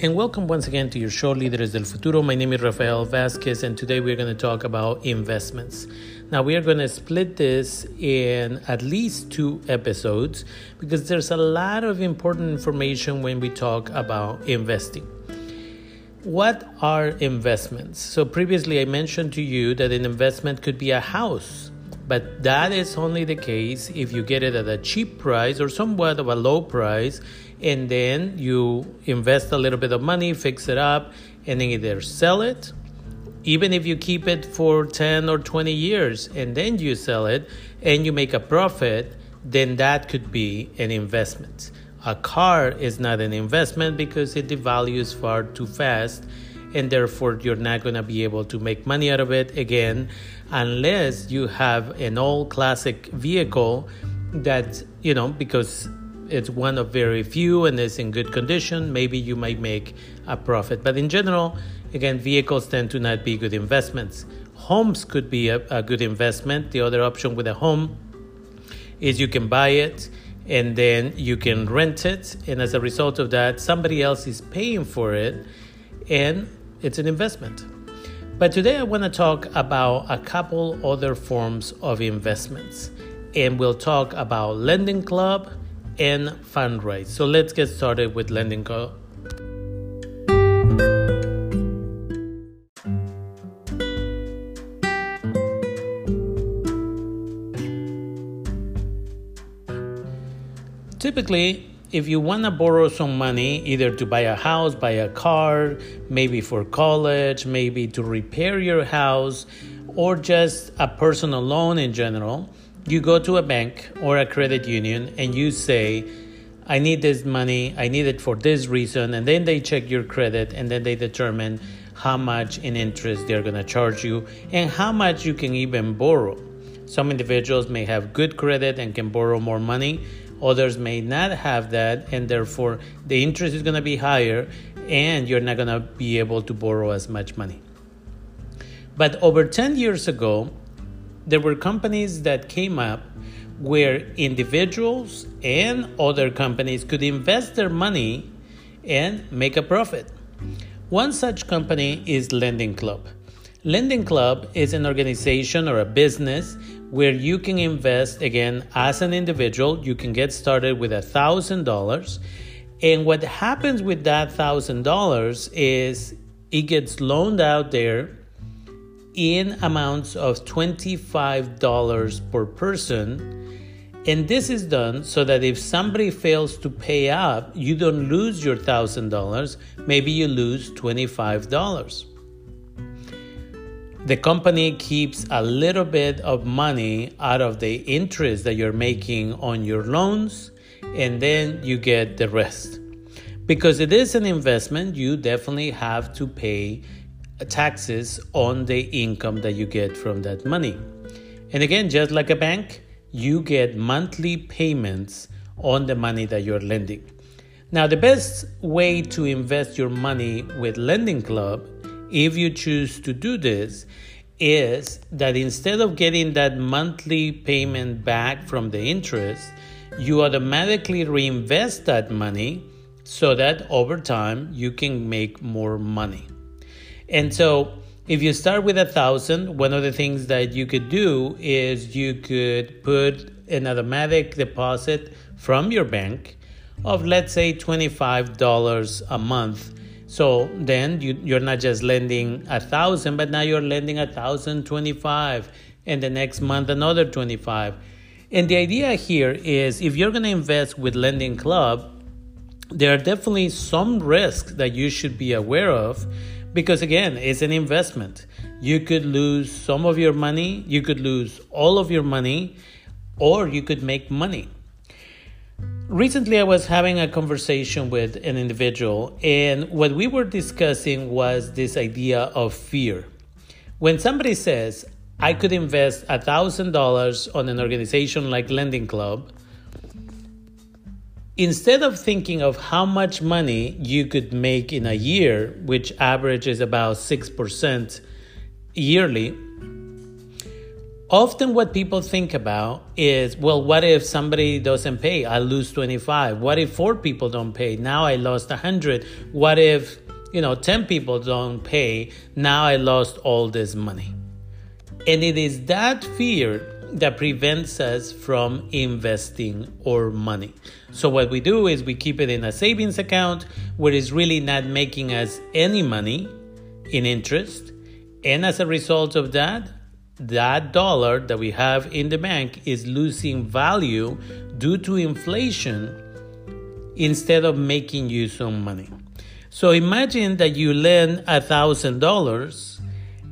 And welcome once again to your show, Líderes del Futuro. My name is Rafael Vasquez, and today we're going to talk about investments. Now, we are going to split this in at least two episodes because there's a lot of important information when we talk about investing. What are investments? So, previously I mentioned to you that an investment could be a house, but that is only the case if you get it at a cheap price or somewhat of a low price and then you invest a little bit of money, fix it up, and then either sell it, even if you keep it for 10 or 20 years, and then you sell it and you make a profit, then that could be an investment. A car is not an investment because it devalues far too fast, and therefore you're not going to be able to make money out of it again unless you have an old classic vehicle that, you know, because it's one of very few and is in good condition, maybe you might make a profit. But in general, again, vehicles tend to not be good investments. Homes could be a, a good investment. The other option with a home is you can buy it and then you can rent it. And as a result of that, somebody else is paying for it and it's an investment. But today I want to talk about a couple other forms of investments. And we'll talk about Lending Club and Fundrise. So let's get started with Lending Club. Typically, if you want to borrow some money, either to buy a house, buy a car, maybe for college, maybe to repair your house, or just a personal loan in general, you go to a bank or a credit union and you say, I need this money, I need it for this reason, and then they check your credit and then they determine how much in interest they're going to charge you and how much you can even borrow. Some individuals may have good credit and can borrow more money, others may not have that, and therefore the interest is going to be higher and you're not going to be able to borrow as much money. But over 10 years ago, there were companies that came up where individuals and other companies could invest their money and make a profit. One such company is Lending Club. Lending Club is an organization or a business where you can invest again as an individual. You can get started with a thousand dollars. And what happens with that thousand dollars is it gets loaned out there in amounts of $25 per person. And this is done so that if somebody fails to pay up, you don't lose your $1,000, maybe you lose $25. The company keeps a little bit of money out of the interest that you're making on your loans, and then you get the rest. Because it is an investment, you definitely have to pay taxes on the income that you get from that money. And again, just like a bank, you get monthly payments on the money that you're lending. Now, the best way to invest your money with Lending Club, if you choose to do this, is that instead of getting that monthly payment back from the interest, you automatically reinvest that money so that over time you can make more money. And so if you start with a thousand, one of the things that you could do is you could put an automatic deposit from your bank of let's say $25 a month. So then you, you're not just lending a thousand, but now you're lending a thousand twenty-five, and the next month another 25. And the idea here is if you're going to invest with Lending Club, there are definitely some risks that you should be aware of because again, it's an investment. You could lose some of your money, you could lose all of your money, or you could make money. Recently, I was having a conversation with an individual, and what we were discussing was this idea of fear. When somebody says, I could invest $1,000 on an organization like Lending Club, instead of thinking of how much money you could make in a year, which averages about 6% yearly, often what people think about is well what if somebody doesn't pay? I lose 25 what if four people don't pay? Now i lost 100 what if you know 10 people don't pay? Now i lost all this money. And it is that fear that prevents us from investing our money. So what we do is we keep it in a savings account where it's really not making us any money in interest. And as a result of that that dollar that we have in the bank is losing value due to inflation instead of making you some money. So imagine that you lend a thousand dollars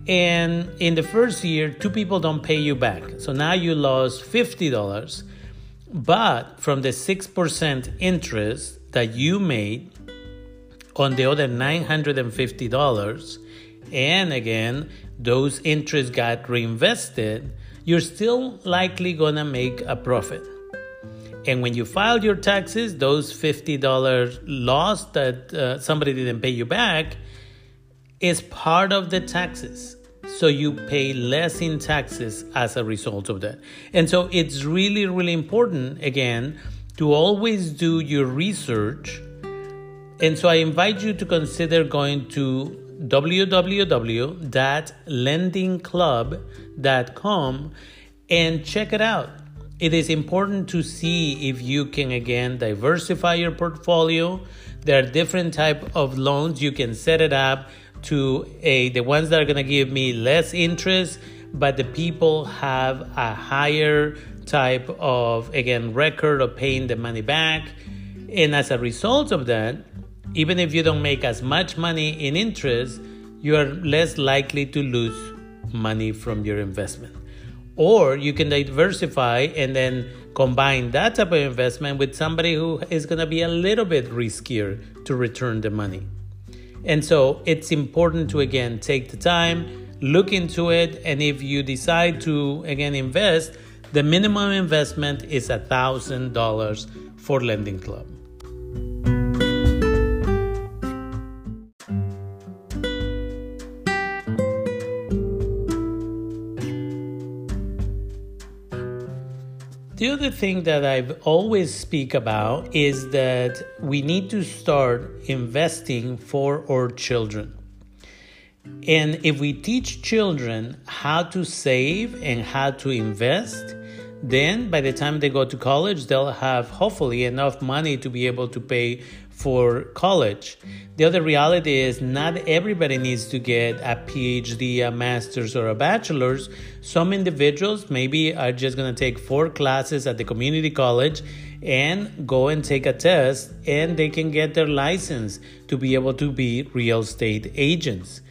and in the first year two people don't pay you back. So now you lost fifty dollars. But from the six percent interest that you made on the other nine hundred and fifty dollars, and again those interests got reinvested, you're still likely gonna make a profit. And when you file your taxes, those $50 loss that uh, somebody didn't pay you back is part of the taxes. So you pay less in taxes as a result of that. And so it's really, really important, again, to always do your research. And so I invite you to consider going to www.lendingclub.com and check it out. It is important to see if you can again diversify your portfolio. There are different type of loans you can set it up to a the ones that are going to give me less interest, but the people have a higher type of again record of paying the money back. And as a result of that, even if you don't make as much money in interest, you are less likely to lose money from your investment. Or you can diversify and then combine that type of investment with somebody who is going to be a little bit riskier to return the money. And so it's important to again take the time, look into it, and if you decide to again invest, the minimum investment is a thousand dollars for Lending Club. The other thing that I've always speak about is that we need to start investing for our children. And if we teach children how to save and how to invest, then by the time they go to college, they'll have hopefully enough money to be able to pay for college. The other reality is not everybody needs to get a PhD, a master's, or a bachelor's. Some individuals maybe are just going to take four classes at the community college and go and take a test, and they can get their license to be able to be real estate agents.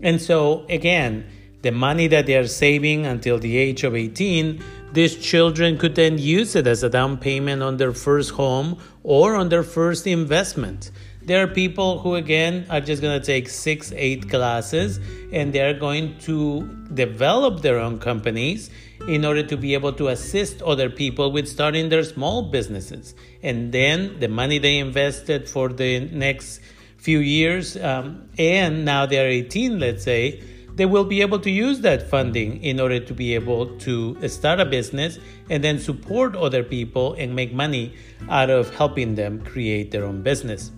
And so, again, the money that they are saving until the age of 18 these children could then use it as a down payment on their first home or on their first investment. There are people who, again, are just going to take six, eight classes and they're going to develop their own companies in order to be able to assist other people with starting their small businesses. And then the money they invested for the next few years, um, and now they're 18, let's say, they will be able to use that funding in order to be able to start a business and then support other people and make money out of helping them create their own business.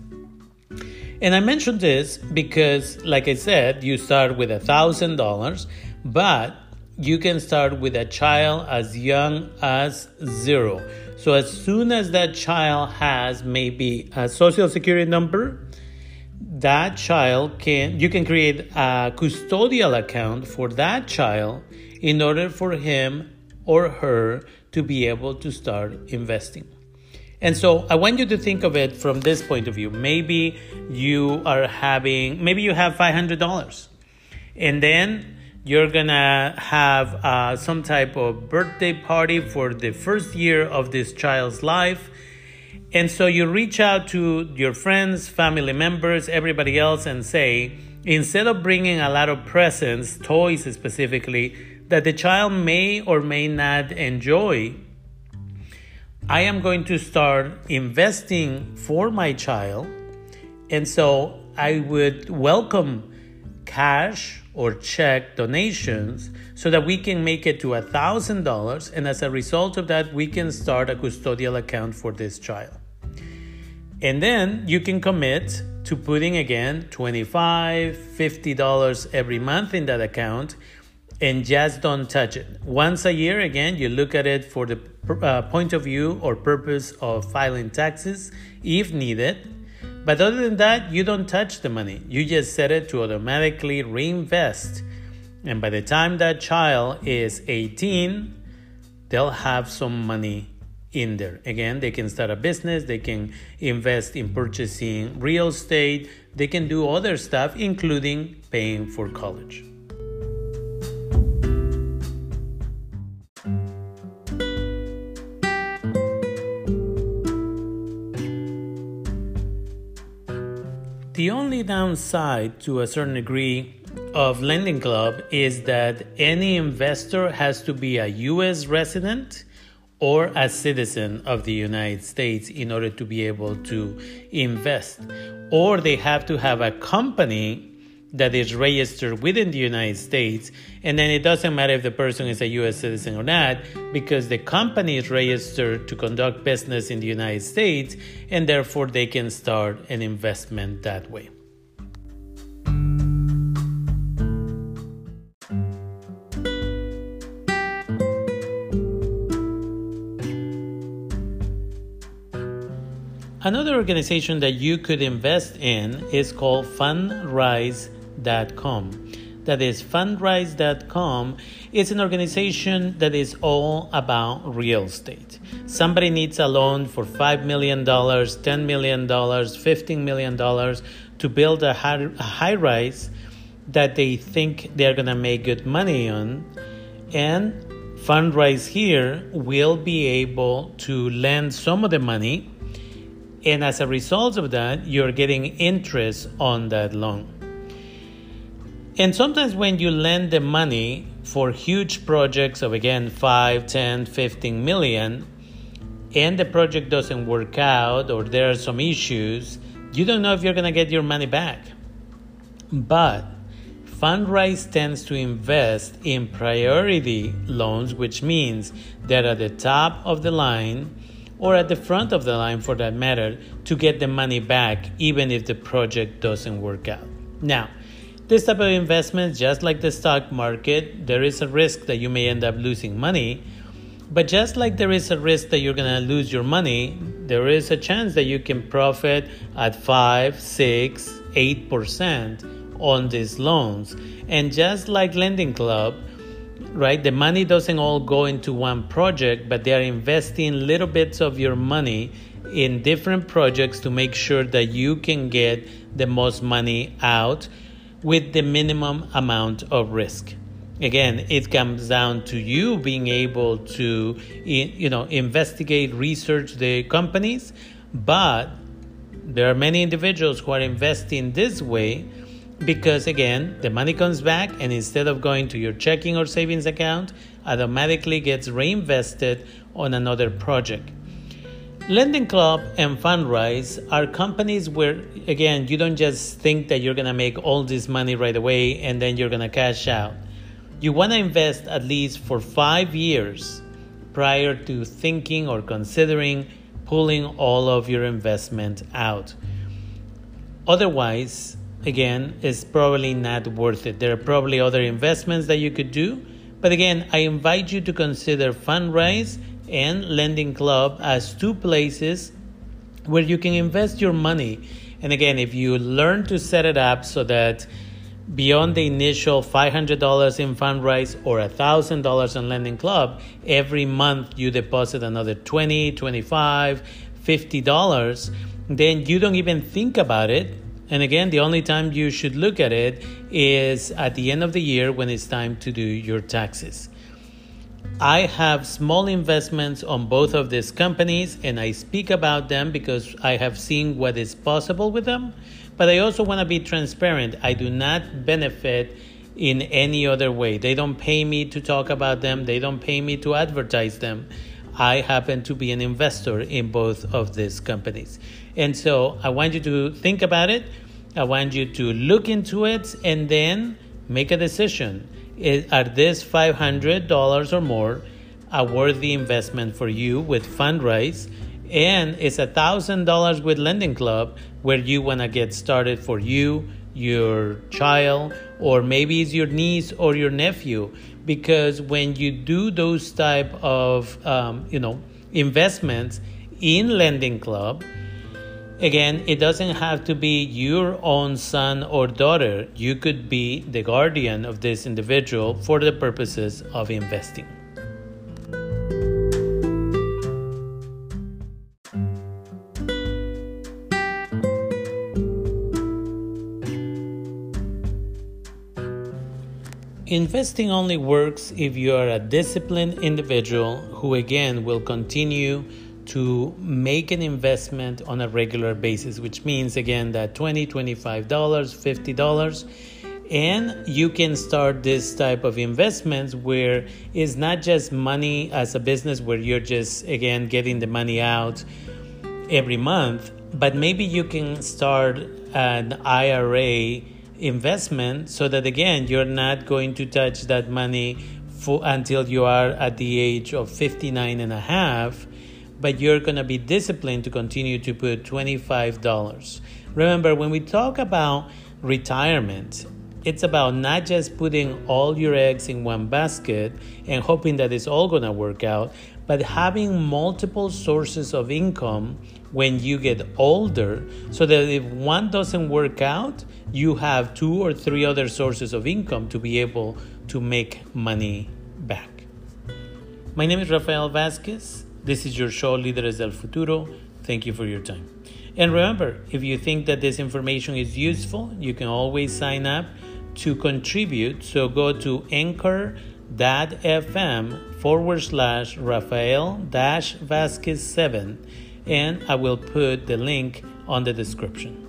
And I mentioned this because, like I said, you start with a thousand dollars, but you can start with a child as young as zero. So as soon as that child has maybe a social security number, that child can you can create a custodial account for that child in order for him or her to be able to start investing. And so I want you to think of it from this point of view. Maybe you are having, maybe you have $500 and then you're gonna have uh, some type of birthday party for the first year of this child's life and so you reach out to your friends, family members, everybody else, and say, instead of bringing a lot of presents, toys specifically, that the child may or may not enjoy, I am going to start investing for my child. And so I would welcome cash or check donations so that we can make it to a thousand dollars and as a result of that we can start a custodial account for this child. And then you can commit to putting again 25 50 dollars every month in that account and just don't touch it. Once a year again you look at it for the uh, point of view or purpose of filing taxes if needed but other than that, you don't touch the money. You just set it to automatically reinvest. And by the time that child is 18, they'll have some money in there. Again, they can start a business, they can invest in purchasing real estate, they can do other stuff, including paying for college. The only downside to a certain degree of Lending Club is that any investor has to be a US resident or a citizen of the United States in order to be able to invest, or they have to have a company that is registered within the United States. And then it doesn't matter if the person is a US citizen or not, because the company is registered to conduct business in the United States, and therefore they can start an investment that way. Another organization that you could invest in is called Fundrise fundrise.com. That is fundrise.com. It's an organization that is all about real estate. Somebody needs a loan for $5 million, $10 million, $15 million to build a high, a high rise that they think they're going to make good money on. And Fundrise here will be able to lend some of the money. And as a result of that, you're getting interest on that loan. And sometimes when you lend the money for huge projects of again 5, 10, 15 million, and the project doesn't work out or there are some issues, you don't know if you're going to get your money back. But Fundrise tends to invest in priority loans, which means they're at the top of the line or at the front of the line for that matter to get the money back, even if the project doesn't work out. Now, this type of investment, just like the stock market, there is a risk that you may end up losing money. But just like there is a risk that you're going to lose your money, there is a chance that you can profit at 5, 6, 8% on these loans. And just like Lending Club, right, the money doesn't all go into one project, but they are investing little bits of your money in different projects to make sure that you can get the most money out with the minimum amount of risk. Again, it comes down to you being able to, you know, investigate, research the companies, but there are many individuals who are investing this way because again the money comes back and instead of going to your checking or savings account automatically gets reinvested on another project Lending Club and Fundrise are companies where, again, you don't just think that you're going to make all this money right away and then you're going to cash out. You want to invest at least for five years prior to thinking or considering pulling all of your investment out. Otherwise, again, it's probably not worth it. There are probably other investments that you could do. But again, I invite you to consider Fundrise and Lending Club as two places where you can invest your money. And again, if you learn to set it up so that beyond the initial $500 in Fundrise or $1,000 in Lending Club, every month you deposit another $20, $25, $50, then you don't even think about it. And again, the only time you should look at it is at the end of the year when it's time to do your taxes. I have small investments on both of these companies and I speak about them because I have seen what is possible with them. But I also want to be transparent. I do not benefit in any other way. They don't pay me to talk about them, they don't pay me to advertise them. I happen to be an investor in both of these companies. And so I want you to think about it. I want you to look into it and then make a decision. Is, are this $500 or more a worthy investment for you with Fundrise? And it's $1,000 with Lending Club where you want to get started for you, your child, or maybe it's your niece or your nephew. Because when you do those type of, um, you know, investments in Lending Club, Again, it doesn't have to be your own son or daughter. You could be the guardian of this individual for the purposes of investing. Investing only works if you are a disciplined individual who, again, will continue to make an investment on a regular basis, which means again that $20, $25, $50. And you can start this type of investments where it's not just money as a business where you're just again getting the money out every month, but maybe you can start an IRA investment so that again you're not going to touch that money for, until you are at the age of 59 and a half but you're going to be disciplined to continue to put $25. Remember, when we talk about retirement, it's about not just putting all your eggs in one basket and hoping that it's all going to work out, but having multiple sources of income when you get older so that if one doesn't work out, you have two or three other sources of income to be able to make money back. My name is Rafael Vasquez. This is your show, Líderes del Futuro. Thank you for your time. And remember, if you think that this information is useful, you can always sign up to contribute. So go to anchor.fm forward slash Rafael dash Vasquez 7, and I will put the link on the description.